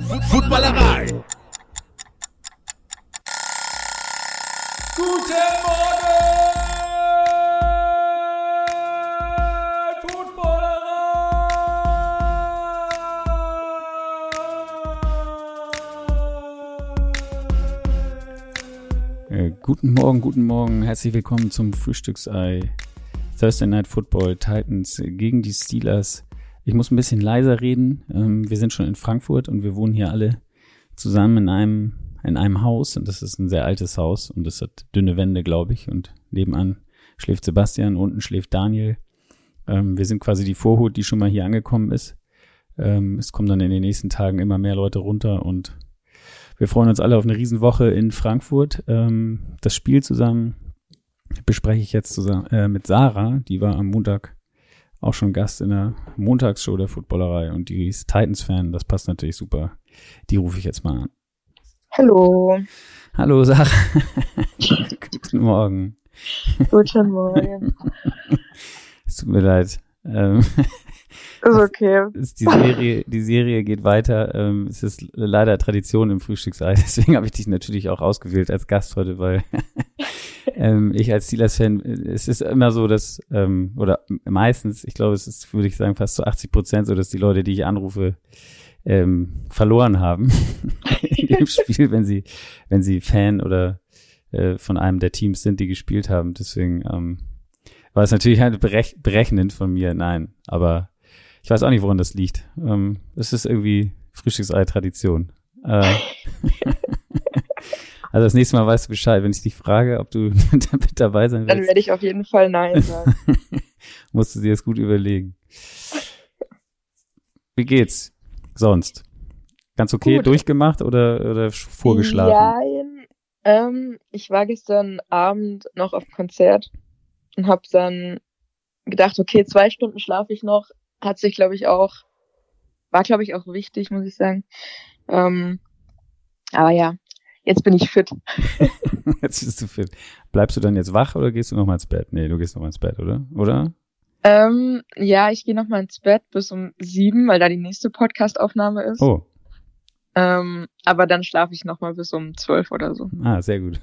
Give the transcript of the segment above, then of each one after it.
Footballerei. Guten Morgen, Äh, guten Morgen, guten Morgen, herzlich willkommen zum Frühstücksei. Thursday Night Football, Titans gegen die Steelers. Ich muss ein bisschen leiser reden. Ähm, wir sind schon in Frankfurt und wir wohnen hier alle zusammen in einem, in einem Haus und das ist ein sehr altes Haus und das hat dünne Wände, glaube ich. Und nebenan schläft Sebastian, unten schläft Daniel. Ähm, wir sind quasi die Vorhut, die schon mal hier angekommen ist. Ähm, es kommen dann in den nächsten Tagen immer mehr Leute runter und wir freuen uns alle auf eine Riesenwoche in Frankfurt. Das Spiel zusammen bespreche ich jetzt zusammen äh, mit Sarah, die war am Montag auch schon Gast in der Montagsshow der Footballerei und die ist Titans-Fan, das passt natürlich super. Die rufe ich jetzt mal an. Hallo. Hallo Sarah. Guten Morgen. Guten Morgen. Es tut mir leid. Ähm, Ist okay. ist die Serie, die Serie geht weiter. Ähm, es ist leider Tradition im Frühstücksei. Deswegen habe ich dich natürlich auch ausgewählt als Gast heute, weil ähm, ich als Steelers-Fan, es ist immer so, dass, ähm, oder meistens, ich glaube, es ist, würde ich sagen, fast zu 80 Prozent so, dass die Leute, die ich anrufe, ähm, verloren haben in dem Spiel, wenn sie, wenn sie Fan oder äh, von einem der Teams sind, die gespielt haben. Deswegen ähm, war es natürlich halt berech berechnend von mir, nein, aber ich weiß auch nicht, woran das liegt. Ähm, es ist irgendwie Frühstücksei-Tradition. Äh, also das nächste Mal weißt du Bescheid, wenn ich dich frage, ob du mit dabei sein Dann willst, werde ich auf jeden Fall Nein sagen. musst du dir das gut überlegen. Wie geht's sonst? Ganz okay Gut. durchgemacht oder, oder sch- vorgeschlafen? Ja, ähm, ich war gestern Abend noch auf Konzert und habe dann gedacht, okay, zwei Stunden schlafe ich noch. Hat sich, glaube ich, auch, war, glaube ich, auch wichtig, muss ich sagen. Ähm, aber ja, jetzt bin ich fit. Jetzt bist du fit. Bleibst du dann jetzt wach oder gehst du noch mal ins Bett? Nee, du gehst noch mal ins Bett, oder? Oder? Ähm, ja, ich gehe noch mal ins Bett bis um sieben, weil da die nächste Podcast-Aufnahme ist. Oh, Ähm, aber dann schlafe ich noch mal bis um zwölf oder so. ah, sehr gut.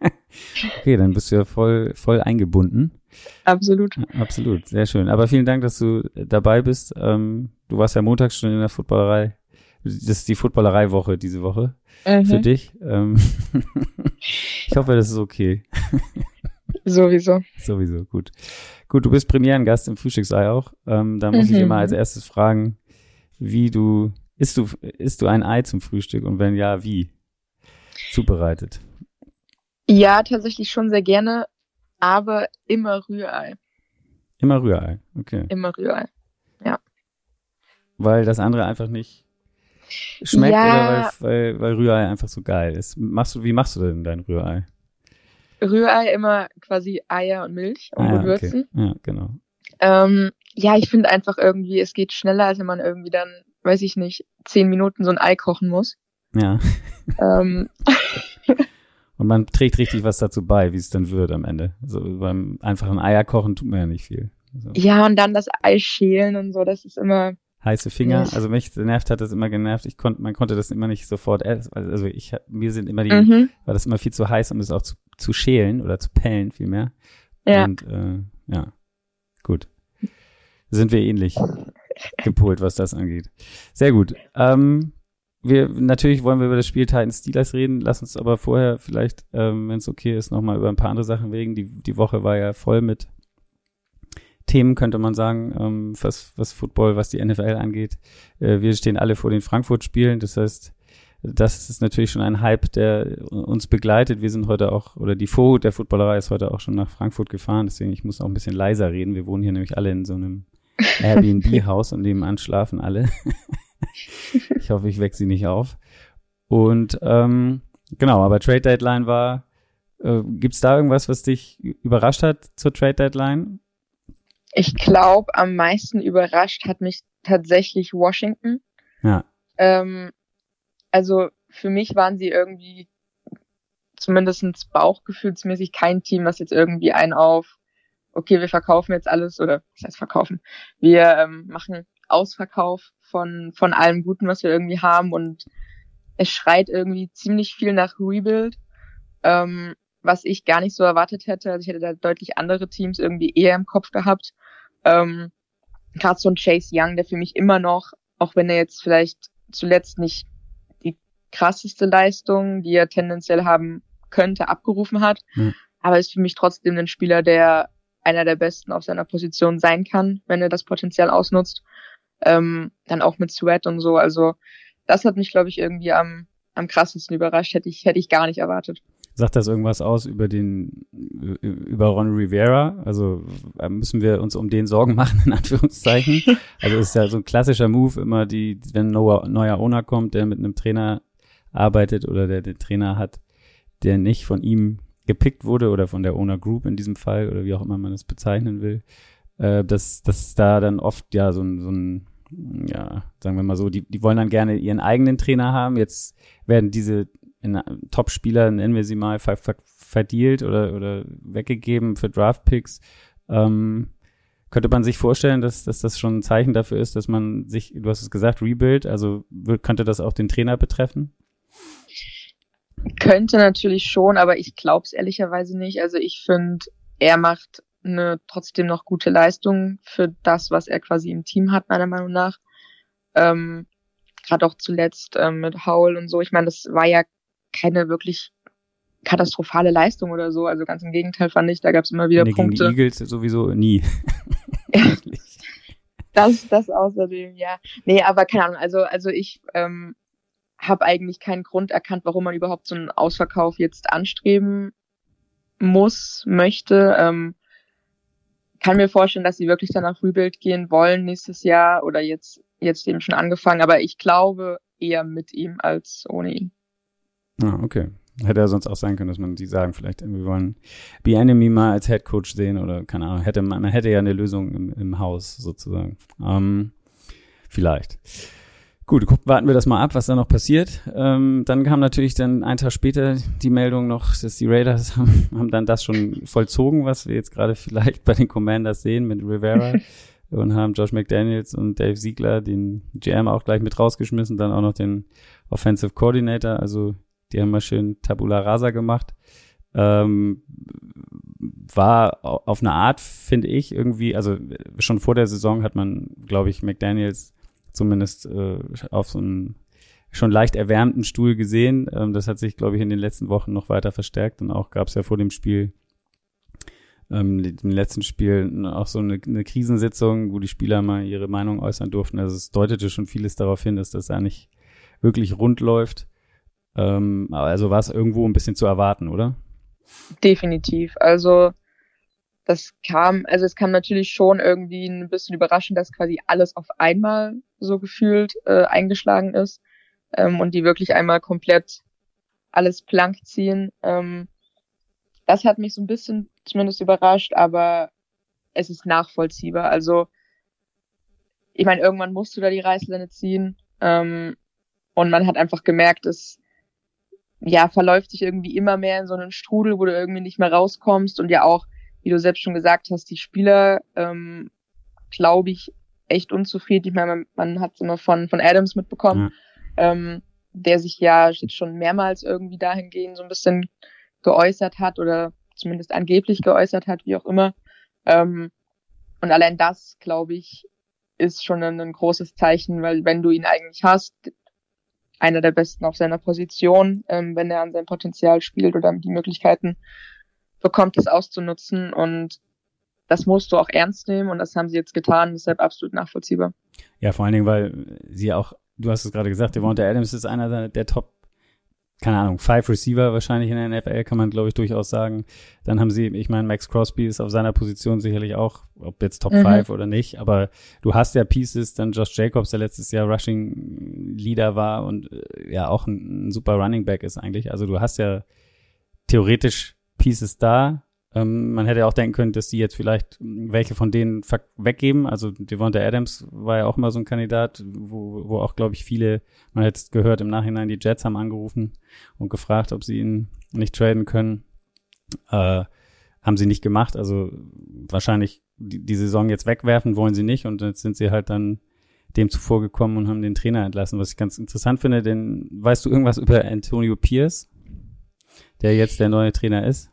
okay, dann bist du ja voll, voll eingebunden. Absolut. Absolut, sehr schön. Aber vielen Dank, dass du dabei bist. Ähm, du warst ja montags schon in der Footballerei. Das ist die Footballerei-Woche diese Woche für Mhm, dich. Ähm, ich hoffe, das ist okay. sowieso. Sowieso, gut. Gut, du bist Premierengast im Frühstücksei auch. Ähm, da muss ich Mhm. immer als erstes fragen, wie du, isst du, isst du ein Ei zum Frühstück und wenn ja, wie? Zubereitet. Ja, tatsächlich schon sehr gerne, aber immer Rührei. Immer Rührei, okay. Immer Rührei. Weil das andere einfach nicht schmeckt Ja. oder weil, weil, weil Rührei einfach so geil ist. Machst du, wie machst du denn dein Rührei? Rührei immer quasi Eier und Milch und Ah, ja, Gewürzen. okay. Ja, genau. Ähm, ja, ich finde einfach irgendwie, es geht schneller, als wenn man irgendwie dann, weiß ich nicht, zehn Minuten so ein Ei kochen muss. Ja. Ähm, Und man trägt richtig was dazu bei, wie es dann wird am Ende. Also beim einfachen Eierkochen tut man ja nicht viel. Also ja, und dann das Ei schälen und so, das ist immer, heiße Finger. Yes. Also mich nervt hat das immer genervt. Ich konnte, man konnte das immer nicht sofort essen. Also ich, mir sind immer die, mhm, war das immer viel zu heiß, um es auch zu, zu schälen oder zu pellen vielmehr. ja. Und äh, ja, gut. Sind wir ähnlich gepolt, was das angeht. Sehr gut. Ähm, wir natürlich wollen wir über das Spiel Titans Steelers reden. Lass uns aber vorher vielleicht, ähm, wenn es okay ist, nochmal über ein paar andere Sachen reden. Die, die Woche war ja voll mit Themen, könnte man sagen, ähm, was, was Football, was die NFL angeht. Äh, wir stehen alle vor den Frankfurt-Spielen. Das heißt, das ist natürlich schon ein Hype, der uns begleitet. Wir sind heute auch, oder die Vorhut der Footballerei ist heute auch schon nach Frankfurt gefahren. Deswegen, ich muss auch ein bisschen leiser reden. Wir wohnen hier nämlich alle in so einem Airbnb-Haus und nebenan schlafen alle. ich hoffe, ich weck sie nicht auf. Und ähm, genau, aber Trade Deadline war, äh, gibt's da irgendwas, was dich überrascht hat zur Trade Deadline? Ich glaube, am meisten überrascht hat mich tatsächlich Washington. Ja. Ähm, also für mich waren sie irgendwie zumindest bauchgefühlsmäßig kein Team, was jetzt irgendwie einen auf, okay, wir verkaufen jetzt alles oder was heißt verkaufen? Wir ähm, machen Ausverkauf von, von allem Guten, was wir irgendwie haben und es schreit irgendwie ziemlich viel nach Rebuild, ähm, was ich gar nicht so erwartet hätte. Also ich hätte da deutlich andere Teams irgendwie eher im Kopf gehabt. Ähm, Gerade so ein Chase Young, der für mich immer noch, auch wenn er jetzt vielleicht zuletzt nicht die krasseste Leistung, die er tendenziell haben könnte, abgerufen hat, mhm. aber ist für mich trotzdem ein Spieler, der einer der besten auf seiner Position sein kann, wenn er das Potenzial ausnutzt. Ähm, dann auch mit Sweat und so. Also das hat mich, glaube ich, irgendwie am, am krassesten überrascht. Hätte ich, hätte ich gar nicht erwartet. Sagt das irgendwas aus über den, über Ron Rivera? Also äh, müssen wir uns um den Sorgen machen, in Anführungszeichen? Also ist ja so ein klassischer Move immer, die, wenn ein neuer, Owner kommt, der mit einem Trainer arbeitet oder der den Trainer hat, der nicht von ihm gepickt wurde oder von der Owner Group in diesem Fall oder wie auch immer man das bezeichnen will, äh, dass, dass da dann oft ja so ein, so ein ja, sagen wir mal so, die, die wollen dann gerne ihren eigenen Trainer haben. Jetzt werden diese Top-Spieler, nennen wir sie mal, ver, ver, verdealt oder, oder weggegeben für Draft-Picks. Ähm, könnte man sich vorstellen, dass, dass das schon ein Zeichen dafür ist, dass man sich, du hast es gesagt, Rebuild, also könnte das auch den Trainer betreffen? Könnte natürlich schon, aber ich glaube es ehrlicherweise nicht. Also ich finde, er macht eine trotzdem noch gute Leistung für das, was er quasi im Team hat, meiner Meinung nach. Ähm, Gerade auch zuletzt ähm, mit Howell und so. Ich meine, das war ja keine wirklich katastrophale Leistung oder so. Also ganz im Gegenteil fand ich, da gab es immer wieder nee, Punkte. Gegen die Eagles sowieso nie. das, das außerdem, ja. Nee, aber keine Ahnung. Also, also ich ähm, habe eigentlich keinen Grund erkannt, warum man überhaupt so einen Ausverkauf jetzt anstreben muss, möchte. Ähm, kann mir vorstellen, dass sie wirklich danach Rebuild gehen wollen nächstes Jahr oder jetzt, jetzt eben schon angefangen, aber ich glaube eher mit ihm als ohne ihn. Ah, okay. Hätte ja sonst auch sein können, dass man die sagen, vielleicht, wir wollen Be Enemy mal als Head Coach sehen oder keine Ahnung, hätte man, man hätte ja eine Lösung im, im Haus sozusagen. Ähm, vielleicht. Gut, warten wir das mal ab, was da noch passiert. Ähm, dann kam natürlich dann ein Tag später die Meldung noch, dass die Raiders haben, haben dann das schon vollzogen, was wir jetzt gerade vielleicht bei den Commanders sehen mit Rivera und haben Josh McDaniels und Dave Siegler, den GM, auch gleich mit rausgeschmissen, dann auch noch den Offensive Coordinator. Also die haben mal schön Tabula Rasa gemacht. Ähm, war auf eine Art, finde ich, irgendwie, also schon vor der Saison hat man, glaube ich, McDaniels zumindest äh, auf so einem schon leicht erwärmten Stuhl gesehen. Ähm, das hat sich, glaube ich, in den letzten Wochen noch weiter verstärkt. Und auch gab es ja vor dem Spiel, ähm, im letzten Spiel auch so eine, eine Krisensitzung, wo die Spieler mal ihre Meinung äußern durften. Also es deutete schon vieles darauf hin, dass das ja nicht wirklich rund läuft. Ähm, also war es irgendwo ein bisschen zu erwarten, oder? Definitiv. Also das kam, also es kam natürlich schon irgendwie ein bisschen überraschend, dass quasi alles auf einmal so gefühlt äh, eingeschlagen ist ähm, und die wirklich einmal komplett alles blank ziehen. Ähm, das hat mich so ein bisschen zumindest überrascht, aber es ist nachvollziehbar. Also ich meine, irgendwann musst du da die Reißleine ziehen ähm, und man hat einfach gemerkt, es ja verläuft sich irgendwie immer mehr in so einen Strudel, wo du irgendwie nicht mehr rauskommst und ja auch wie du selbst schon gesagt hast, die Spieler, ähm, glaube ich, echt unzufrieden. Ich meine, man, man hat es immer von, von Adams mitbekommen, ja. ähm, der sich ja jetzt schon mehrmals irgendwie dahingehend so ein bisschen geäußert hat oder zumindest angeblich geäußert hat, wie auch immer. Ähm, und allein das, glaube ich, ist schon ein, ein, großes Zeichen, weil wenn du ihn eigentlich hast, einer der Besten auf seiner Position, ähm, wenn er an sein Potenzial spielt oder die Möglichkeiten bekommt, es auszunutzen. Und das musst du auch ernst nehmen. Und das haben sie jetzt getan, deshalb absolut nachvollziehbar. Ja, vor allen Dingen, weil sie auch, du hast es gerade gesagt, Devonta Adams ist einer der Top, keine Ahnung, Five Receiver wahrscheinlich in der NFL, kann man glaube ich durchaus sagen. Dann haben sie, ich meine, Max Crosby ist auf seiner Position sicherlich auch, ob jetzt Top mhm. Five oder nicht, aber du hast ja Pieces, dann Josh Jacobs, der letztes Jahr Rushing Leader war und äh, ja auch ein, ein super Running Back ist eigentlich. Also du hast ja theoretisch Pieces da. Ähm, man hätte auch denken können, dass die jetzt vielleicht welche von denen weggeben. Also Devonta Adams war ja auch mal so ein Kandidat, wo, wo auch, glaube ich, viele, man hat gehört im Nachhinein, die Jets haben angerufen und gefragt, ob sie ihn nicht traden können. Äh, haben sie nicht gemacht. Also wahrscheinlich die, die Saison jetzt wegwerfen wollen sie nicht und jetzt sind sie halt dann dem zuvor gekommen und haben den Trainer entlassen, was ich ganz interessant finde, denn weißt du irgendwas über Antonio Pierce, der jetzt der neue Trainer ist?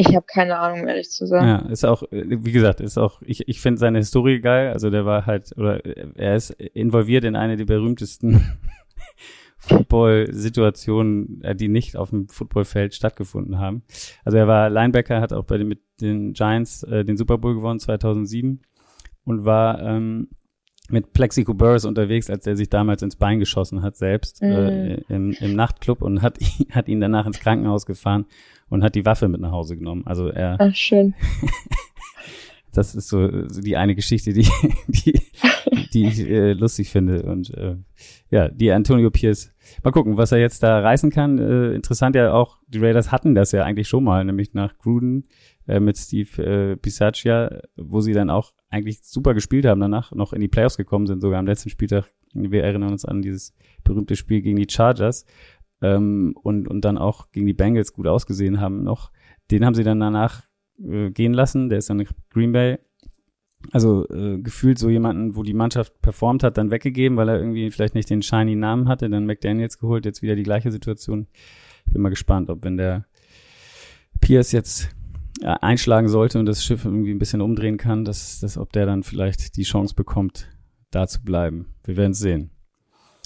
Ich habe keine Ahnung, ehrlich zu sagen. Ja, ist auch, wie gesagt, ist auch, ich, ich finde seine Historie geil. Also der war halt, oder er ist involviert in eine der berühmtesten Football-Situationen, äh, die nicht auf dem Footballfeld stattgefunden haben. Also er war Linebacker, hat auch bei den, mit den Giants äh, den Super Bowl gewonnen 2007 und war ähm, mit Plexico Burris unterwegs, als er sich damals ins Bein geschossen hat selbst mhm. äh, im, im Nachtclub und hat, hat ihn danach ins Krankenhaus gefahren und hat die Waffe mit nach Hause genommen. Also er. Ach, schön. das ist so, so die eine Geschichte, die, die, die ich äh, lustig finde. Und äh, ja, die Antonio Pierce. Mal gucken, was er jetzt da reißen kann. Äh, interessant ja auch, die Raiders hatten das ja eigentlich schon mal, nämlich nach Gruden äh, mit Steve äh, Bisaccia, wo sie dann auch eigentlich super gespielt haben danach, noch in die Playoffs gekommen sind, sogar am letzten Spieltag. Wir erinnern uns an dieses berühmte Spiel gegen die Chargers ähm, und, und dann auch gegen die Bengals gut ausgesehen haben noch. Den haben sie dann danach äh, gehen lassen, der ist dann Green Bay. Also äh, gefühlt so jemanden, wo die Mannschaft performt hat, dann weggegeben, weil er irgendwie vielleicht nicht den shiny Namen hatte, dann McDaniels geholt, jetzt wieder die gleiche Situation. Ich bin mal gespannt, ob wenn der Pierce jetzt ja, einschlagen sollte und das Schiff irgendwie ein bisschen umdrehen kann, dass, dass ob der dann vielleicht die Chance bekommt, da zu bleiben. Wir werden es sehen.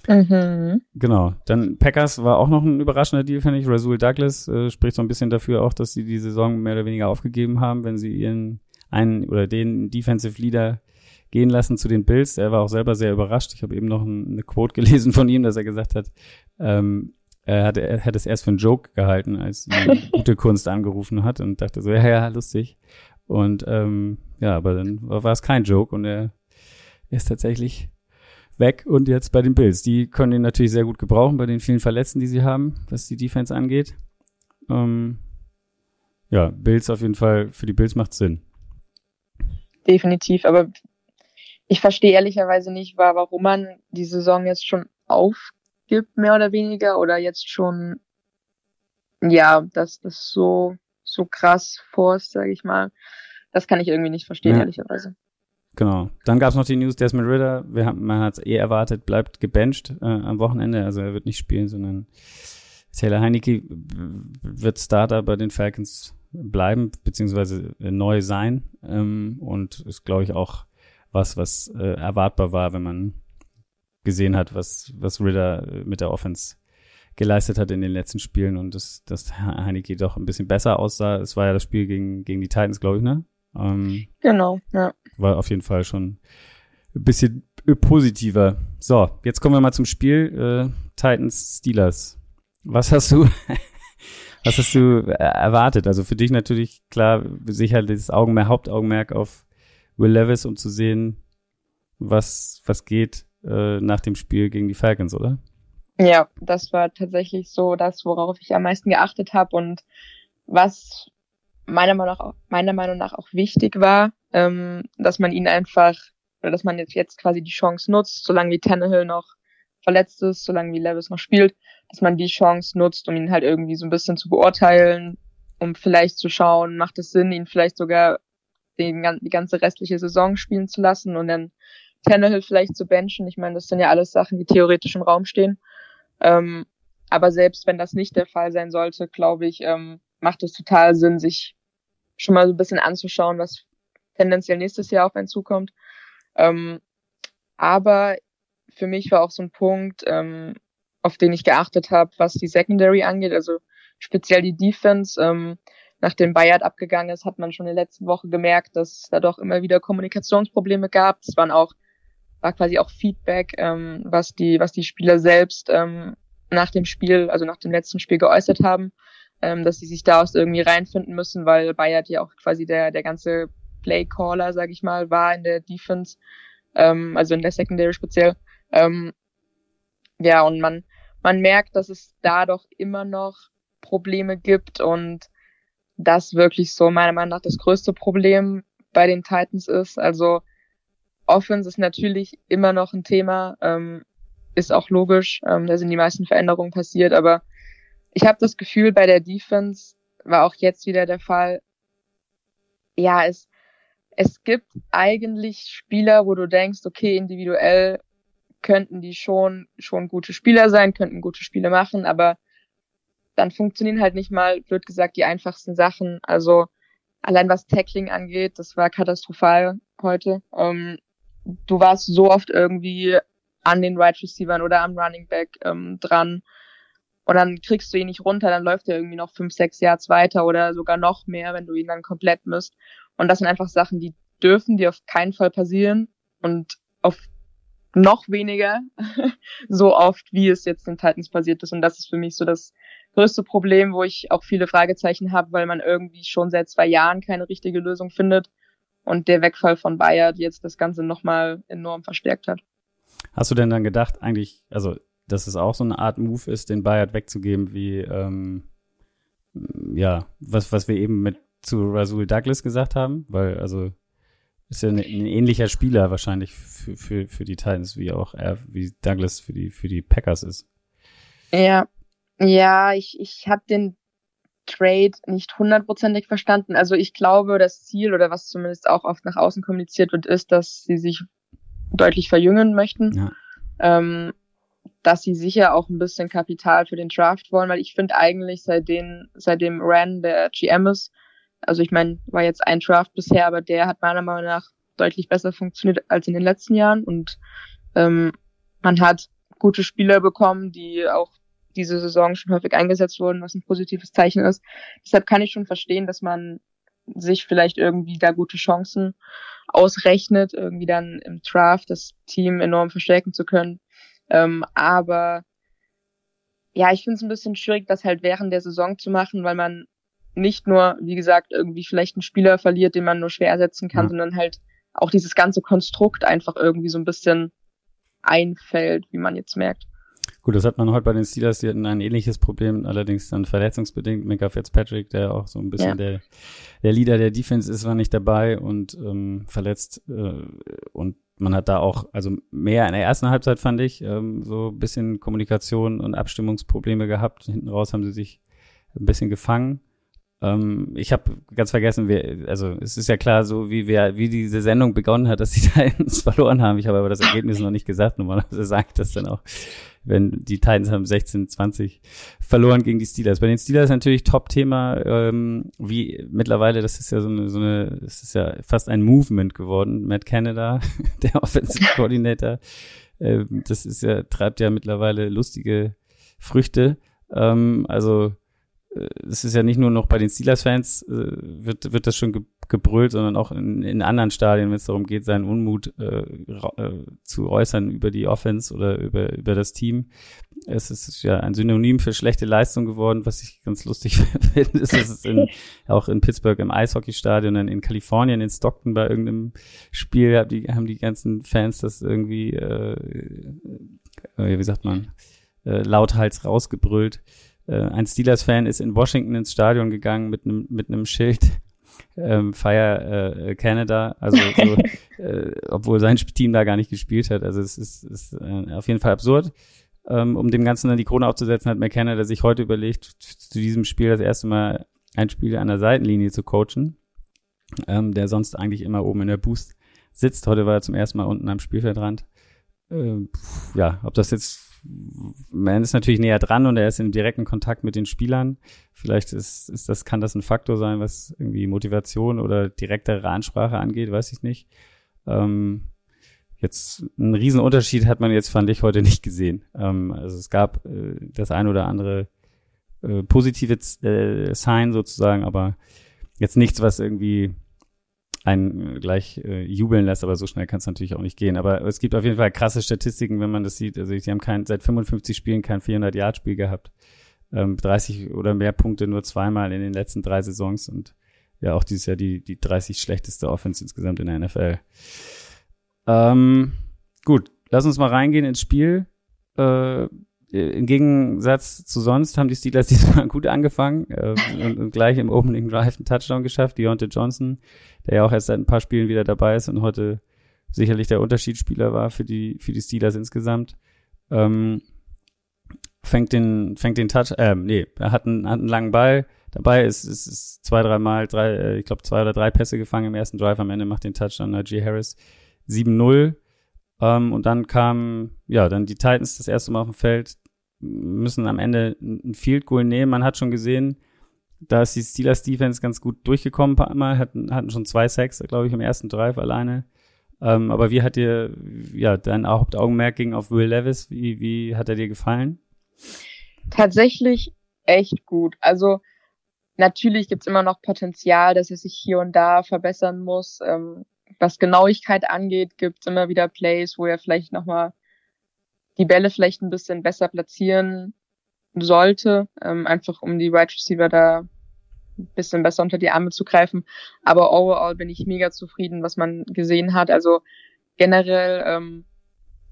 Mhm. Genau. Dann Packers war auch noch ein überraschender Deal, finde ich. Rasul Douglas äh, spricht so ein bisschen dafür auch, dass sie die Saison mehr oder weniger aufgegeben haben, wenn sie ihren einen oder den Defensive Leader gehen lassen zu den Bills. Er war auch selber sehr überrascht. Ich habe eben noch eine Quote gelesen von ihm, dass er gesagt hat, ähm, er hat, er hat es erst für einen Joke gehalten, als die gute Kunst angerufen hat und dachte so, ja, ja, lustig. Und ähm, ja, aber dann war, war es kein Joke und er ist tatsächlich weg und jetzt bei den Bills. Die können ihn natürlich sehr gut gebrauchen bei den vielen Verletzten, die sie haben, was die Defense angeht. Ähm, ja, Bills auf jeden Fall, für die Bills macht Sinn. Definitiv, aber ich verstehe ehrlicherweise nicht, warum man die Saison jetzt schon aufgibt, mehr oder weniger, oder jetzt schon, ja, dass das so, so krass forst, sage ich mal. Das kann ich irgendwie nicht verstehen, ja. ehrlicherweise. Genau. Dann gab es noch die News, Desmond Ritter, wir haben, man hat es eh erwartet, bleibt gebencht äh, am Wochenende. Also er wird nicht spielen, sondern Taylor Heinecke wird Starter bei den Falcons bleiben, beziehungsweise neu sein. Ähm, und ist, glaube ich, auch was, was äh, erwartbar war, wenn man gesehen hat, was, was Ritter mit der Offense geleistet hat in den letzten Spielen und dass, dass Heineke doch ein bisschen besser aussah. Es war ja das Spiel gegen, gegen die Titans, glaube ich, ne? Ähm, genau, ja. War auf jeden Fall schon ein bisschen positiver. So, jetzt kommen wir mal zum Spiel. Äh, Titans Steelers. Was hast du, was hast du erwartet? Also für dich natürlich klar, sicher das Augenmerk, Hauptaugenmerk auf Will Levis, um zu sehen, was, was geht äh, nach dem Spiel gegen die Falcons, oder? Ja, das war tatsächlich so das, worauf ich am meisten geachtet habe und was meiner Meinung nach, meiner Meinung nach auch wichtig war, ähm, dass man ihn einfach, oder dass man jetzt, jetzt quasi die Chance nutzt, solange wie Tannehill noch verletzt ist, solange wie Levis noch spielt, dass man die Chance nutzt, um ihn halt irgendwie so ein bisschen zu beurteilen, um vielleicht zu schauen, macht es Sinn, ihn vielleicht sogar den, die ganze restliche Saison spielen zu lassen und dann Tannehill vielleicht zu benchen. Ich meine, das sind ja alles Sachen, die theoretisch im Raum stehen. Ähm, aber selbst wenn das nicht der Fall sein sollte, glaube ich, ähm, macht es total Sinn, sich schon mal so ein bisschen anzuschauen, was tendenziell nächstes Jahr auf einen zukommt. Ähm, aber für mich war auch so ein Punkt, ähm, auf den ich geachtet habe, was die Secondary angeht, also speziell die Defense. Ähm, nachdem Bayard abgegangen ist, hat man schon in der letzten Woche gemerkt, dass da doch immer wieder Kommunikationsprobleme gab. Es waren auch war quasi auch Feedback, ähm, was die was die Spieler selbst ähm, nach dem Spiel, also nach dem letzten Spiel geäußert haben ähm, dass sie sich daraus irgendwie reinfinden müssen, weil Bayard ja auch quasi der, der ganze Playcaller, sag ich mal, war in der Defense, ähm, also in der Secondary speziell. Ähm, ja, und man, man merkt, dass es da doch immer noch Probleme gibt und das wirklich so meiner Meinung nach das größte Problem bei den Titans ist. Also Offense ist natürlich immer noch ein Thema, ähm, ist auch logisch, ähm, da sind die meisten Veränderungen passiert, aber ich habe das Gefühl, bei der Defense war auch jetzt wieder der Fall, ja, es, es gibt eigentlich Spieler, wo du denkst, okay, individuell könnten die schon, schon gute Spieler sein, könnten gute Spiele machen, aber dann funktionieren halt nicht mal, blöd gesagt, die einfachsten Sachen. Also allein was Tackling angeht, das war katastrophal heute. Ähm, du warst so oft irgendwie an den Right Receivern oder am Running Back ähm, dran. Und dann kriegst du ihn nicht runter, dann läuft er irgendwie noch fünf, sechs Yards weiter oder sogar noch mehr, wenn du ihn dann komplett misst. Und das sind einfach Sachen, die dürfen dir auf keinen Fall passieren und auf noch weniger so oft, wie es jetzt den Titans passiert ist. Und das ist für mich so das größte Problem, wo ich auch viele Fragezeichen habe, weil man irgendwie schon seit zwei Jahren keine richtige Lösung findet und der Wegfall von Bayard jetzt das Ganze nochmal enorm verstärkt hat. Hast du denn dann gedacht, eigentlich, also, dass es auch so eine Art Move ist, den Bayard wegzugeben, wie, ähm, ja, was, was wir eben mit zu Rasul Douglas gesagt haben? Weil, also, ist ja ein, ein ähnlicher Spieler wahrscheinlich für, für, für die Titans, wie auch er, wie Douglas für die, für die Packers ist. Ja, ja, ich, ich habe den Trade nicht hundertprozentig verstanden. Also ich glaube, das Ziel oder was zumindest auch oft nach außen kommuniziert wird, ist, dass sie sich deutlich verjüngen möchten. Ja. Ähm, dass sie sicher auch ein bisschen Kapital für den Draft wollen, weil ich finde eigentlich seitdem, seitdem Ran der GM ist, also ich meine, war jetzt ein Draft bisher, aber der hat meiner Meinung nach deutlich besser funktioniert als in den letzten Jahren und ähm, man hat gute Spieler bekommen, die auch diese Saison schon häufig eingesetzt wurden, was ein positives Zeichen ist. Deshalb kann ich schon verstehen, dass man sich vielleicht irgendwie da gute Chancen ausrechnet, irgendwie dann im Draft das Team enorm verstärken zu können. Ähm, aber ja, ich finde es ein bisschen schwierig, das halt während der Saison zu machen, weil man nicht nur, wie gesagt, irgendwie vielleicht einen Spieler verliert, den man nur schwer ersetzen kann, ja. sondern halt auch dieses ganze Konstrukt einfach irgendwie so ein bisschen einfällt, wie man jetzt merkt. Gut, das hat man heute bei den Steelers, die hatten ein ähnliches Problem, allerdings dann verletzungsbedingt. Mika Fitzpatrick, der auch so ein bisschen ja. der, der Leader der Defense ist, war nicht dabei und ähm, verletzt. Äh, und man hat da auch, also mehr in der ersten Halbzeit fand ich, ähm, so ein bisschen Kommunikation und Abstimmungsprobleme gehabt. Hinten raus haben sie sich ein bisschen gefangen. Ähm, ich habe ganz vergessen, wer, also es ist ja klar, so wie wir, wie diese Sendung begonnen hat, dass die Titans verloren haben. Ich habe aber das Ergebnis noch nicht gesagt. Normalerweise sage ich das dann auch, wenn die Titans haben 16, 20 verloren gegen die Steelers. Bei den Steelers natürlich Top-Thema, ähm, wie mittlerweile, das ist ja so eine, so eine, das ist ja fast ein Movement geworden. Matt Canada, der Offensive Coordinator, äh, das ist ja, treibt ja mittlerweile lustige Früchte. Ähm, also es ist ja nicht nur noch bei den Steelers-Fans, äh, wird, wird das schon ge gebrüllt, sondern auch in, in anderen Stadien, wenn es darum geht, seinen Unmut äh, äh, zu äußern über die Offense oder über, über das Team. Es ist ja ein Synonym für schlechte Leistung geworden, was ich ganz lustig finde, ist, dass es in, auch in Pittsburgh im Eishockeystadion, in Kalifornien, in Stockton bei irgendeinem Spiel, haben die, haben die ganzen Fans das irgendwie, äh, äh, wie sagt man, äh, lauthals rausgebrüllt äh, ein Steelers-Fan ist in Washington ins Stadion gegangen mit einem mit einem Schild ähm, Fire äh, Canada, also so, äh, obwohl sein Team da gar nicht gespielt hat. Also es ist, ist äh, auf jeden Fall absurd. Ähm, um dem Ganzen dann die Krone aufzusetzen, hat McKenna sich heute überlegt, zu diesem Spiel das erste Mal ein Spiel an der Seitenlinie zu coachen, ähm, der sonst eigentlich immer oben in der Boost sitzt. Heute war er zum ersten Mal unten am Spielfeldrand. Äh, ja, ob das jetzt man ist natürlich näher dran und er ist in direkten Kontakt mit den Spielern. Vielleicht ist, ist das, kann das ein Faktor sein, was irgendwie Motivation oder direktere Ansprache angeht, weiß ich nicht. Ähm, jetzt einen riesen Unterschied hat man jetzt, fand ich, heute nicht gesehen. Ähm, also es gab äh, das ein oder andere äh, positive äh, Sign sozusagen, aber jetzt nichts, was irgendwie einen gleich äh, jubeln lässt, aber so schnell kann es natürlich auch nicht gehen. Aber es gibt auf jeden Fall krasse Statistiken, wenn man das sieht. Also sie haben kein, seit 55 Spielen kein 400-Yard-Spiel gehabt. Ähm, 30 oder mehr Punkte nur zweimal in den letzten drei Saisons und ja auch dieses Jahr die, die 30 schlechteste Offense insgesamt in der NFL. Ähm, gut, lass uns mal reingehen ins Spiel. Äh, im Gegensatz zu sonst haben die Steelers diesmal gut angefangen äh, und, und, gleich im Opening Drive einen Touchdown geschafft. Deontay Johnson, der ja auch erst seit ein paar Spielen wieder dabei ist und heute sicherlich der Unterschiedsspieler war für die, für die Steelers insgesamt. Ähm, fängt den, fängt den Touch, äh, nee, er hat einen, hat einen langen Ball dabei, ist, ist, ist zwei, dreimal, drei, äh, ich glaube zwei oder drei Pässe gefangen im ersten Drive, am Ende macht den Touchdown Najee Harris 7-0. Ähm, und dann kam, ja, dann die Titans das erste Mal auf dem Feld, müssen am Ende ein Field Goal nehmen. Man hat schon gesehen, da ist die Steelers Defense ganz gut durchgekommen, paar Mal, hatten, hatten schon zwei Sacks, glaube ich, im ersten Drive alleine. Ähm, aber wie hat dir, ja, dein Hauptaugenmerk ging auf Will Levis? Wie, wie hat er dir gefallen? Tatsächlich echt gut. Also, natürlich gibt's immer noch Potenzial, dass er sich hier und da verbessern muss. Ähm, was Genauigkeit angeht, gibt's immer wieder Plays, wo er vielleicht nochmal die Bälle vielleicht ein bisschen besser platzieren sollte, ähm, einfach um die Wide Receiver da ein bisschen besser unter die Arme zu greifen. Aber overall bin ich mega zufrieden, was man gesehen hat. Also generell, ähm,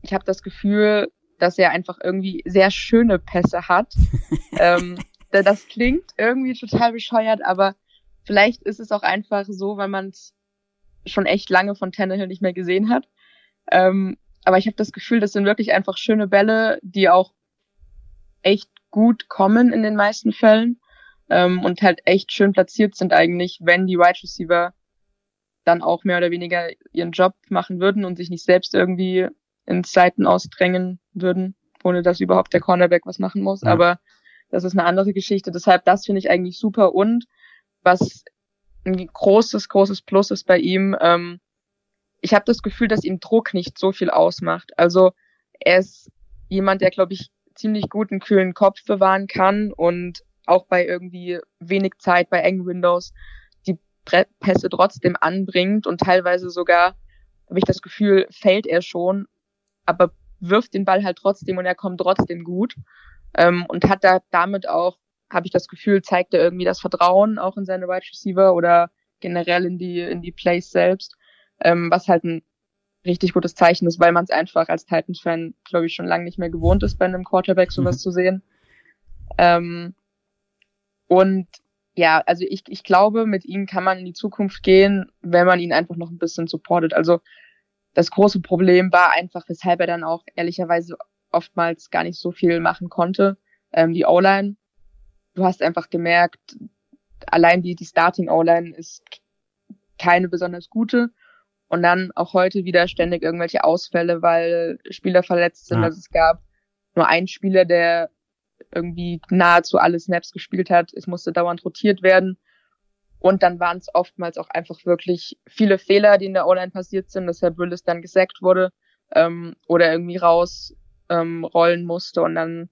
ich habe das Gefühl, dass er einfach irgendwie sehr schöne Pässe hat. ähm, das klingt irgendwie total bescheuert, aber vielleicht ist es auch einfach so, weil man es schon echt lange von Tannehill nicht mehr gesehen hat. Ähm, aber ich habe das Gefühl, das sind wirklich einfach schöne Bälle, die auch echt gut kommen in den meisten Fällen ähm, und halt echt schön platziert sind eigentlich, wenn die Wide Receiver dann auch mehr oder weniger ihren Job machen würden und sich nicht selbst irgendwie ins Seiten ausdrängen würden, ohne dass überhaupt der Cornerback was machen muss. Ja. Aber das ist eine andere Geschichte. Deshalb, das finde ich eigentlich super. Und was ein großes, großes Plus ist bei ihm, ähm, ich habe das Gefühl, dass ihm Druck nicht so viel ausmacht. Also er ist jemand, der, glaube ich, ziemlich gut einen kühlen Kopf bewahren kann und auch bei irgendwie wenig Zeit, bei engen Windows, die Pässe trotzdem anbringt und teilweise sogar, habe ich das Gefühl, fällt er schon, aber wirft den Ball halt trotzdem und er kommt trotzdem gut ähm, und hat da damit auch, habe ich das Gefühl, zeigt er irgendwie das Vertrauen auch in seine Wide Receiver oder generell in die in die Plays selbst ähm, was halt ein richtig gutes Zeichen ist, weil man es einfach als Titans-Fan, glaube ich, schon lange nicht mehr gewohnt ist, bei einem Quarterback sowas mhm. zu sehen. Ähm, und ja, also ich, ich glaube, mit ihm kann man in die Zukunft gehen, wenn man ihn einfach noch ein bisschen supportet. Also das große Problem war einfach, weshalb er dann auch ehrlicherweise oftmals gar nicht so viel machen konnte, ähm, die O-Line. Du hast einfach gemerkt, allein die, die Starting O-Line ist keine besonders gute. Und dann auch heute wieder ständig irgendwelche Ausfälle, weil Spieler verletzt sind. Ja. Also es gab nur einen Spieler, der irgendwie nahezu alle Snaps gespielt hat. Es musste dauernd rotiert werden. Und dann waren es oftmals auch einfach wirklich viele Fehler, die in der O-Line passiert sind, dass Herr Willis dann gesackt wurde ähm, oder irgendwie raus ähm, rollen musste und dann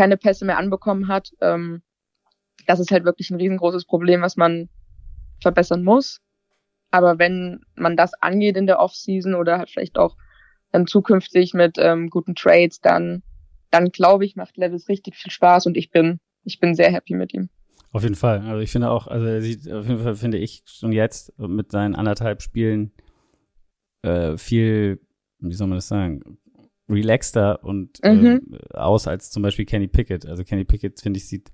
keine Pässe mehr anbekommen hat. Ähm, das ist halt wirklich ein riesengroßes Problem, was man verbessern muss. Aber wenn man das angeht in der Offseason oder halt vielleicht auch dann zukünftig mit ähm, guten Trades, dann, dann glaube ich, macht Levels richtig viel Spaß und ich bin, ich bin sehr happy mit ihm. Auf jeden Fall. Also ich finde auch, also er sieht, auf jeden Fall finde ich schon jetzt mit seinen anderthalb Spielen äh, viel, wie soll man das sagen, relaxter und mhm. äh, aus als zum Beispiel Kenny Pickett. Also Kenny Pickett, finde ich, sieht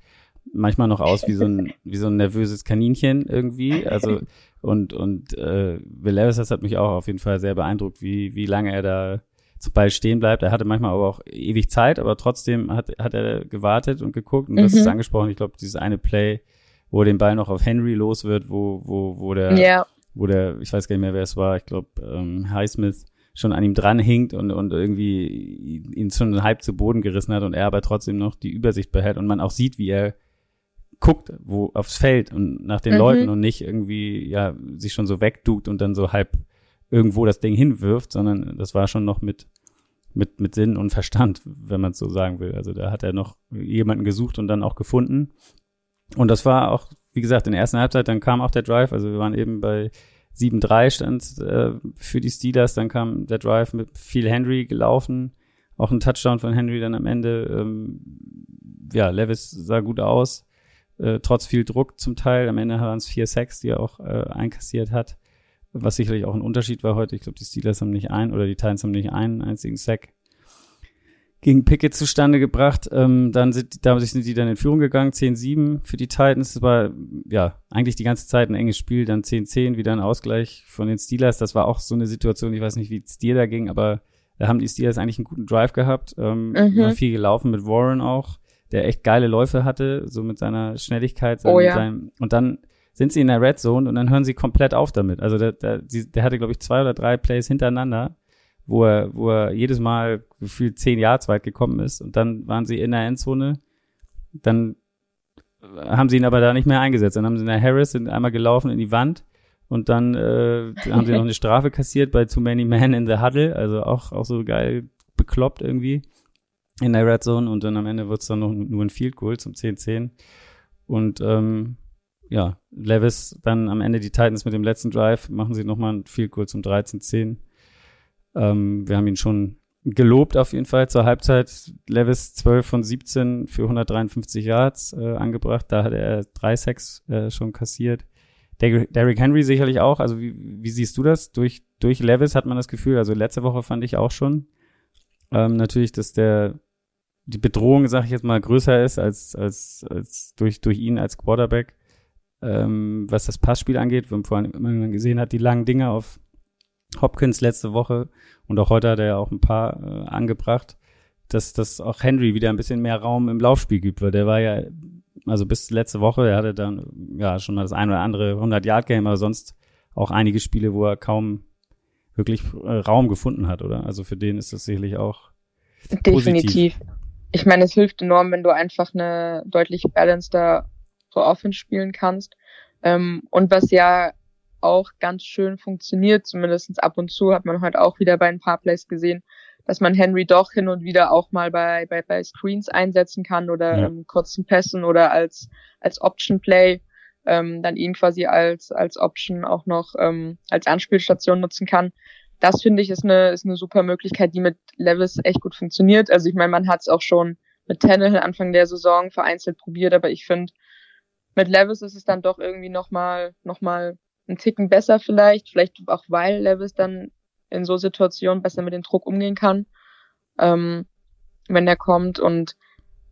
manchmal noch aus wie so ein, wie so ein nervöses Kaninchen irgendwie. Also und, und äh, Will Levis, das hat mich auch auf jeden Fall sehr beeindruckt, wie, wie lange er da zum Ball stehen bleibt. Er hatte manchmal aber auch ewig Zeit, aber trotzdem hat, hat er gewartet und geguckt. Und das mhm. ist angesprochen, ich glaube, dieses eine Play, wo den Ball noch auf Henry los wird, wo, wo, wo der, ja. wo der, ich weiß gar nicht mehr, wer es war, ich glaube, ähm, Highsmith schon an ihm dran hinkt und, und irgendwie ihn schon halb zu Boden gerissen hat und er aber trotzdem noch die Übersicht behält und man auch sieht, wie er guckt, wo aufs Feld und nach den mhm. Leuten und nicht irgendwie ja sich schon so wegduckt und dann so halb irgendwo das Ding hinwirft, sondern das war schon noch mit mit mit Sinn und Verstand, wenn man es so sagen will. Also da hat er noch jemanden gesucht und dann auch gefunden. Und das war auch, wie gesagt, in der ersten Halbzeit, dann kam auch der Drive, also wir waren eben bei 7-3 stand äh, für die Steelers, dann kam der Drive mit viel Henry gelaufen, auch ein Touchdown von Henry dann am Ende. Ähm, ja, Levis sah gut aus äh, trotz viel Druck zum Teil. Am Ende waren es vier Sacks, die er auch äh, einkassiert hat, was sicherlich auch ein Unterschied war heute. Ich glaube, die Steelers haben nicht ein oder die Titans haben nicht einen einzigen Sack gegen Pickett zustande gebracht. Ähm, dann sind, da sind die dann in Führung gegangen, 10-7 für die Titans. Das war ja eigentlich die ganze Zeit ein enges Spiel, dann 10-10, wieder ein Ausgleich von den Steelers. Das war auch so eine Situation, ich weiß nicht, wie es dir da ging, aber Da haben die Steelers eigentlich einen guten Drive gehabt, ähm, mhm. viel gelaufen mit Warren auch, der echt geile Läufe hatte, so mit seiner Schnelligkeit. Oh, ja. seinem, und dann sind sie in der Red Zone und dann hören sie komplett auf damit. Also der, der, der hatte, glaube ich, zwei oder drei Plays hintereinander, wo er, wo er jedes Mal gefühlt zehn Yards weit gekommen ist und dann waren sie in der Endzone. Dann haben sie ihn aber da nicht mehr eingesetzt. Dann haben sie in der Harris sind einmal gelaufen in die Wand und dann äh, haben sie noch eine Strafe kassiert bei Too Many Men in the Huddle, also auch, auch so geil bekloppt irgendwie in der Red Zone und dann am Ende wird es dann noch nur ein Field Goal zum 10-10 und ähm, ja, Levis dann am Ende die Titans mit dem letzten Drive machen sie nochmal ein Field Goal zum 13-10. Ähm, wir haben ihn schon gelobt auf jeden Fall zur Halbzeit. Levis 12 von 17 für 153 Yards äh, angebracht. Da hat er drei Sacks äh, schon kassiert. Derrick Henry sicherlich auch. Also wie, wie siehst du das? Durch, durch Levis hat man das Gefühl, also letzte Woche fand ich auch schon, ähm, natürlich, dass der die Bedrohung, sag ich jetzt mal, größer ist als, als, als durch, durch ihn als Quarterback, ähm, was das Passspiel angeht. Wir haben vorhin immer gesehen hat, die langen Dinge auf Hopkins letzte Woche und auch heute hat er ja auch ein paar äh, angebracht, dass, dass auch Henry wieder ein bisschen mehr Raum im Laufspiel gibt, weil der war ja, also bis letzte Woche, er hatte dann ja schon mal das ein oder andere 100-Yard-Game, aber sonst auch einige Spiele, wo er kaum wirklich äh, Raum gefunden hat, oder? Also für den ist das sicherlich auch Definitiv. Positiv. Ich meine, es hilft enorm, wenn du einfach eine deutlich balanceter Offense spielen kannst. Ähm, und was ja auch ganz schön funktioniert, zumindest ab und zu hat man heute auch wieder bei ein paar Plays gesehen, dass man Henry doch hin und wieder auch mal bei, bei, bei Screens einsetzen kann oder ja. ähm, kurzen Pässen oder als, als Option Play ähm, dann ihn quasi als, als Option auch noch ähm, als Anspielstation nutzen kann. Das finde ich ist eine, ist eine super Möglichkeit, die mit Levis echt gut funktioniert. Also ich meine, man hat es auch schon mit Tannehill Anfang der Saison vereinzelt probiert, aber ich finde, mit Levis ist es dann doch irgendwie nochmal noch mal ein Ticken besser vielleicht, vielleicht auch weil Levis dann in so Situationen besser mit dem Druck umgehen kann, ähm, wenn er kommt. Und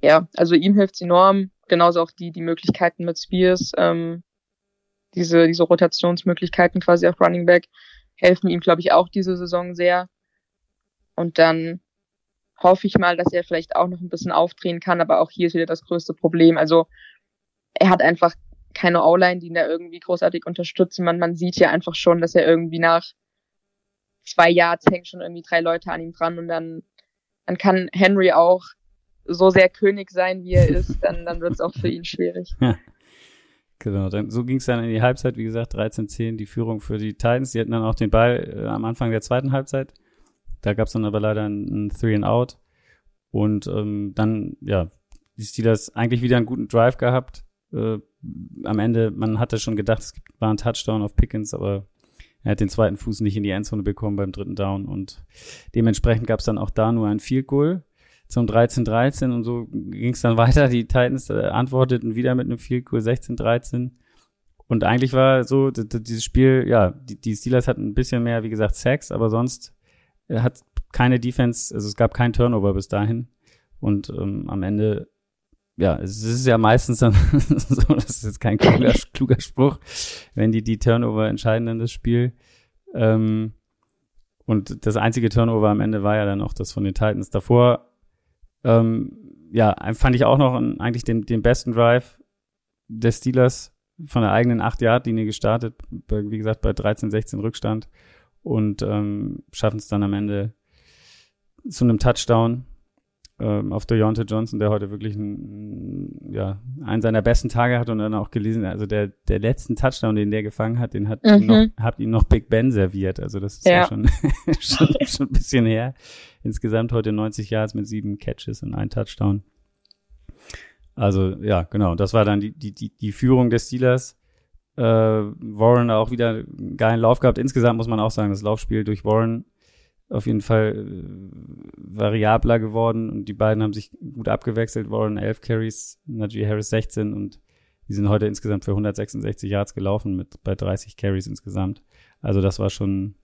ja, also ihm hilft's enorm, genauso auch die die Möglichkeiten mit Spears, ähm, diese diese Rotationsmöglichkeiten quasi auf Running Back helfen ihm glaube ich auch diese Saison sehr. Und dann hoffe ich mal, dass er vielleicht auch noch ein bisschen aufdrehen kann, aber auch hier ist wieder das größte Problem, also er hat einfach keine O-Line, die ihn da irgendwie großartig unterstützen. Man, man sieht ja einfach schon, dass er irgendwie nach zwei Jahren hängen schon irgendwie drei Leute an ihm dran und dann, dann kann Henry auch so sehr König sein, wie er ist, dann, dann wird es auch für ihn schwierig. Ja. Genau, dann, so ging es dann in die Halbzeit, wie gesagt, 13-10 die Führung für die Titans. Die hatten dann auch den Ball äh, am Anfang der zweiten Halbzeit. Da gab es dann aber leider ein, ein Three and Out. Und ähm, dann, ja, die Steelers eigentlich wieder einen guten Drive gehabt, äh, am Ende, man hatte schon gedacht, es war ein Touchdown auf Pickens, aber er hat den zweiten Fuß nicht in die Endzone bekommen beim dritten Down und dementsprechend gab es dann auch da nur ein Field Goal zum 13-13 und so ging es dann weiter. Die Titans äh, antworteten wieder mit einem Field Goal 16-13 und eigentlich war so dieses Spiel, ja, die, Steelers hatten ein bisschen mehr, wie gesagt, Sacks, aber sonst äh, hat keine Defense, also es gab keinen Turnover bis dahin und ähm, am Ende ja, es ist ja meistens dann so, das ist jetzt kein kluger, kluger Spruch, wenn die die Turnover entscheiden in das Spiel. Ähm, und das einzige Turnover am Ende war ja dann auch das von den Titans. Davor, ähm, ja, fand ich auch noch eigentlich den, den besten Drive des Steelers von der eigenen 8-Yard-Linie gestartet, wie gesagt, bei 13, 16 Rückstand und ähm, schaffen es dann am Ende zu einem Touchdown ähm, auf Deontay Johnson, der heute wirklich ein, ja, einen seiner besten Tage hat und dann auch gelesen, also der, der letzten Touchdown, den der gefangen hat, den hat, mhm. noch, hat ihm noch Big Ben serviert. Also das ist ja, ja schon, schon, schon ein bisschen her. Insgesamt heute 90 Yards mit sieben Catches und ein Touchdown. Also ja, genau, das war dann die, die, die, die Führung des Steelers. Äh, Warren auch wieder einen geilen Lauf gehabt. Insgesamt muss man auch sagen, das Laufspiel durch Warren auf jeden Fall äh, variabler geworden und die beiden haben sich gut abgewechselt. Warren 11 Carries, Najee Harris 16 und die sind heute insgesamt für 166 Yards gelaufen mit bei 30 Carries insgesamt. Also das war schon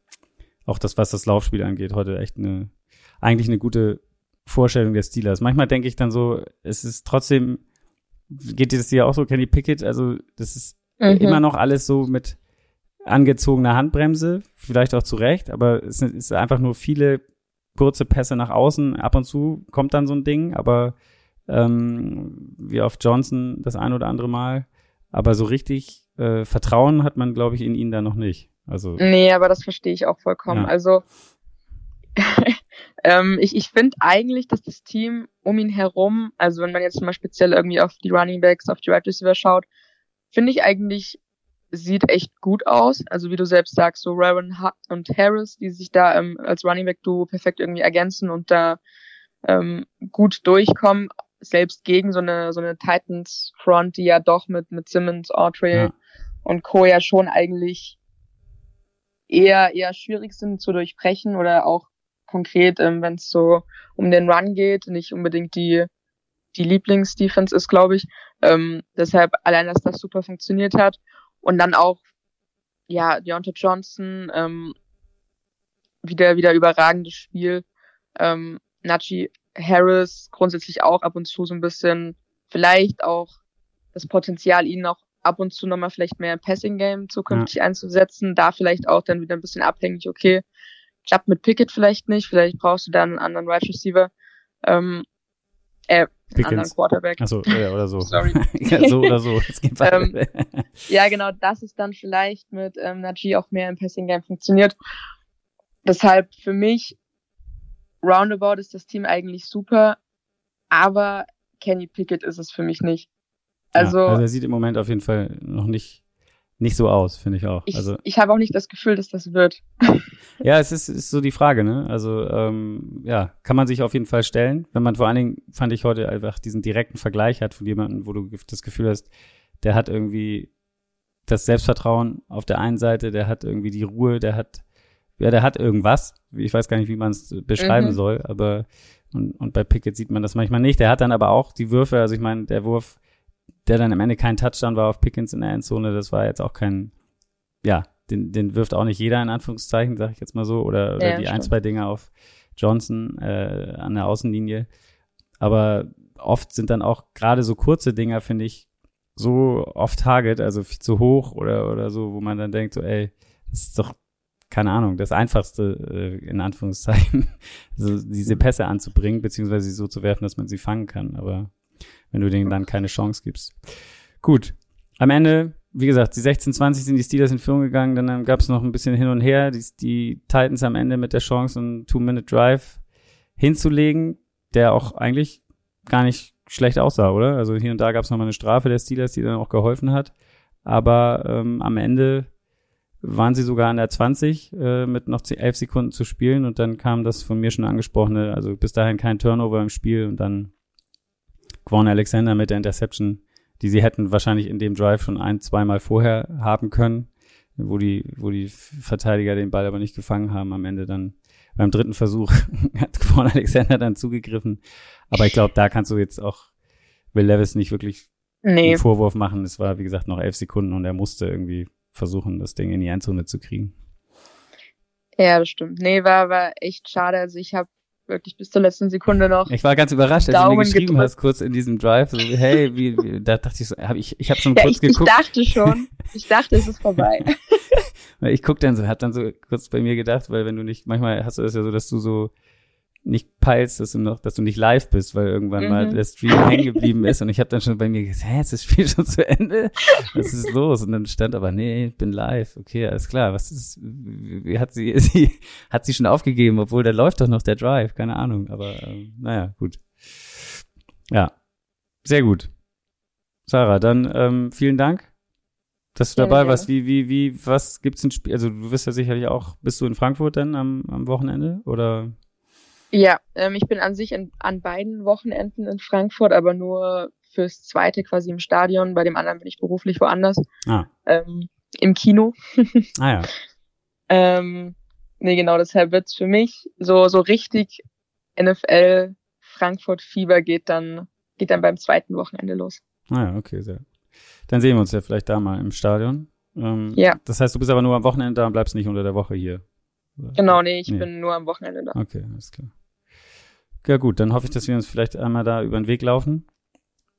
auch das, was das Laufspiel angeht, heute echt eine, eigentlich eine gute Vorstellung der Steelers. Manchmal denke ich dann so, es ist trotzdem, geht dieses Jahr auch so, Kenny Pickett, also das ist mhm. immer noch alles so mit angezogene Handbremse, vielleicht auch zu Recht, aber es ist einfach nur viele kurze Pässe nach außen. Ab und zu kommt dann so ein Ding, aber ähm, wie auf Johnson das ein oder andere Mal. Aber so richtig äh, Vertrauen hat man, glaube ich, in ihn da noch nicht. Also, nee, aber das verstehe ich auch vollkommen. Ja. Also ähm, ich, ich finde eigentlich, dass das Team um ihn herum, also wenn man jetzt mal speziell irgendwie auf die Running Backs, auf die Right Receiver schaut, finde ich eigentlich, sieht echt gut aus. Also wie du selbst sagst, so Raven und Harris, die sich da ähm, als Running Back Duo perfekt irgendwie ergänzen und da ähm, gut durchkommen selbst gegen so eine, so eine Titans Front, die ja doch mit, mit Simmons, Autry ja. und Co. ja schon eigentlich eher, eher schwierig sind zu durchbrechen oder auch konkret, ähm, wenn es so um den Run geht, nicht unbedingt die, die Lieblingsdefense ist, glaube ich. Ähm, deshalb allein, dass das super funktioniert hat. Und dann auch, ja, Deontay Johnson, ähm, wieder, wieder überragendes Spiel. Ähm, Nachi Harris grundsätzlich auch ab und zu so ein bisschen, vielleicht auch das Potenzial, ihn auch ab und zu nochmal vielleicht mehr im Passing Game zukünftig ja. einzusetzen. Da vielleicht auch dann wieder ein bisschen abhängig, okay, klappt mit Pickett vielleicht nicht, vielleicht brauchst du dann einen anderen Wide Receiver. Ähm, äh, einen anderen Quarterback. Achso, ja, oder so. Sorry. ja, so oder so. Ähm, ja, genau, das ist dann vielleicht mit ähm, Najee auch mehr im Passing Game funktioniert. Deshalb für mich roundabout ist das Team eigentlich super, aber Kenny Pickett ist es für mich nicht. Also, ja, also er sieht im Moment auf jeden Fall noch nicht nicht so aus, finde ich auch. Ich, also, ich habe auch nicht das Gefühl, dass das wird. ja, es ist, ist so die Frage, ne? Also ähm, ja, kann man sich auf jeden Fall stellen, wenn man vor allen Dingen, fand ich heute einfach diesen direkten Vergleich hat von jemandem, wo du das Gefühl hast, der hat irgendwie das Selbstvertrauen auf der einen Seite, der hat irgendwie die Ruhe, der hat ja, der hat irgendwas. Ich weiß gar nicht, wie man es beschreiben mhm. soll, aber und, und bei Pickett sieht man das manchmal nicht. Der hat dann aber auch die Würfe, also ich meine, der Wurf, der dann am Ende kein Touchdown war auf Pickens in der Endzone, das war jetzt auch kein, ja, den, den wirft auch nicht jeder in Anführungszeichen, sag ich jetzt mal so, oder, oder ja, die stimmt. ein, zwei Dinge auf Johnson äh, an der Außenlinie. Aber oft sind dann auch gerade so kurze Dinger, finde ich, so off Target, also viel zu hoch oder, oder so, wo man dann denkt, so, ey, das ist doch keine Ahnung, das einfachste, äh, in Anführungszeichen, so diese Pässe anzubringen, beziehungsweise sie so zu werfen, dass man sie fangen kann. Aber wenn du denen dann keine Chance gibst. Gut. Am Ende, wie gesagt, die 16-20 sind die Steelers in Führung gegangen, dann gab es noch ein bisschen hin und her. Die, die Titans am Ende mit der Chance, einen Two-Minute-Drive hinzulegen, der auch eigentlich gar nicht schlecht aussah, oder? Also hier und da gab es nochmal eine Strafe der Steelers, die dann auch geholfen hat. Aber ähm, am Ende waren sie sogar an der 20 äh, mit noch 11 Sekunden zu spielen und dann kam das von mir schon angesprochene, also bis dahin kein Turnover im Spiel und dann Quan Alexander mit der Interception, die sie hätten wahrscheinlich in dem Drive schon ein, zweimal vorher haben können, wo die, wo die Verteidiger den Ball aber nicht gefangen haben. Am Ende dann beim dritten Versuch hat Quan Alexander dann zugegriffen. Aber ich glaube, da kannst du jetzt auch Will Levis nicht wirklich nee. einen Vorwurf machen. Es war, wie gesagt, noch elf Sekunden und er musste irgendwie versuchen, das Ding in die Endzone zu kriegen. Ja, das stimmt. Nee, war, war echt schade. Also ich habe wirklich bis zur letzten Sekunde noch. Ich war ganz überrascht, als Daumen du mir geschrieben gedrückt. hast, kurz in diesem Drive, so, hey, wie, wie da dachte ich so, hab ich, ich habe schon ja, kurz ich, geguckt. Ich dachte schon, ich dachte, es ist vorbei. ich guck dann so, hat dann so kurz bei mir gedacht, weil wenn du nicht, manchmal hast du das ja so, dass du so nicht peilst, dass du noch, dass du nicht live bist, weil irgendwann mhm. mal der Stream hängen geblieben ist und ich habe dann schon bei mir gesagt, hä, ist das Spiel schon zu Ende? Was ist los? Und dann stand aber, nee, ich bin live. Okay, alles klar. Was ist, wie hat sie, sie hat sie schon aufgegeben, obwohl da läuft doch noch der Drive, keine Ahnung. Aber ähm, naja, gut. Ja, sehr gut. Sarah, dann ähm, vielen Dank, dass du dabei ja, warst. Wie, wie, wie, was gibt's ein Spiel? Also du wirst ja sicherlich auch, bist du in Frankfurt dann am, am Wochenende oder? Ja, ähm, ich bin an sich in, an beiden Wochenenden in Frankfurt, aber nur fürs zweite quasi im Stadion. Bei dem anderen bin ich beruflich woanders. Ah. Ähm, Im Kino. ah ja. Ähm, nee, genau, deshalb wird's für mich so, so richtig NFL Frankfurt Fieber geht dann, geht dann beim zweiten Wochenende los. Ah ja, okay, sehr. Dann sehen wir uns ja vielleicht da mal im Stadion. Ähm, ja. Das heißt, du bist aber nur am Wochenende da und bleibst nicht unter der Woche hier. Genau, nee, ich nee. bin nur am Wochenende da. Okay, alles klar. Ja gut, dann hoffe ich, dass wir uns vielleicht einmal da über den Weg laufen.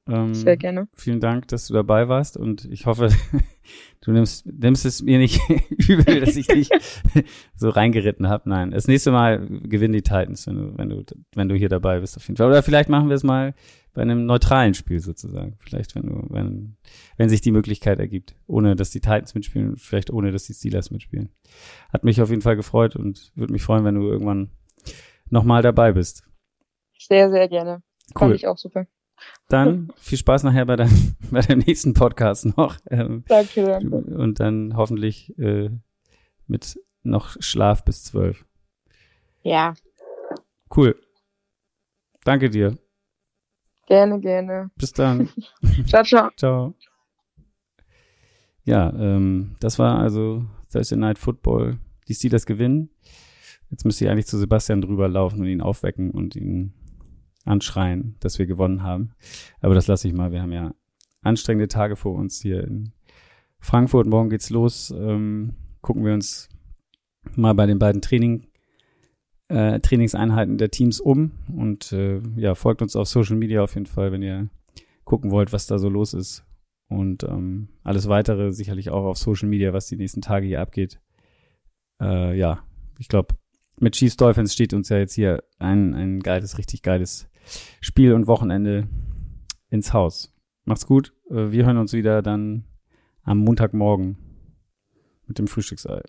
Ähm, Sehr gerne. Vielen Dank, dass du dabei warst und ich hoffe, du nimmst, nimmst es mir nicht übel, dass ich dich so reingeritten habe. Nein, das nächste Mal gewinnen die Titans, wenn du, wenn du, wenn du hier dabei bist auf jeden Fall. Oder vielleicht machen wir es mal bei einem neutralen Spiel sozusagen. Vielleicht, wenn du, wenn, wenn sich die Möglichkeit ergibt, ohne dass die Titans mitspielen, vielleicht ohne dass die Steelers mitspielen. Hat mich auf jeden Fall gefreut und würde mich freuen, wenn du irgendwann nochmal dabei bist. Sehr, sehr gerne. Cool. Fand ich auch super. Dann viel Spaß nachher bei, deinem, bei dem nächsten Podcast noch. Ähm, Danke, danke. und dann hoffentlich äh, mit noch Schlaf bis zwölf. Ja, Cool. Danke dir. gerne, gerne. Bis dann. Ciao, ciao. Ciao. Ja, ähm, das war also Thursday Night Football. Die Steelers gewinnen. Jetzt müsste ich eigentlich zu Sebastian drüber laufen und ihn aufwecken und ihn anschreien, dass wir gewonnen haben. Aber das lasse ich mal. Wir haben ja anstrengende Tage vor uns hier in Frankfurt. Morgen geht's los. Ähm, gucken wir uns mal bei den beiden Training, äh, Trainingseinheiten der Teams um und äh, ja, folgt uns auf Social Media auf jeden Fall, wenn ihr gucken wollt, was da so los ist. Und ähm, alles weitere sicherlich auch auf Social Media, was die nächsten Tage hier abgeht. Äh, ja, ich glaube, mit Chiefs Dolphins steht uns ja jetzt hier ein, ein geiles, richtig geiles Spiel und Wochenende ins Haus. Macht's gut. Äh, Wir hören uns wieder dann am Montagmorgen mit dem Frühstücksei.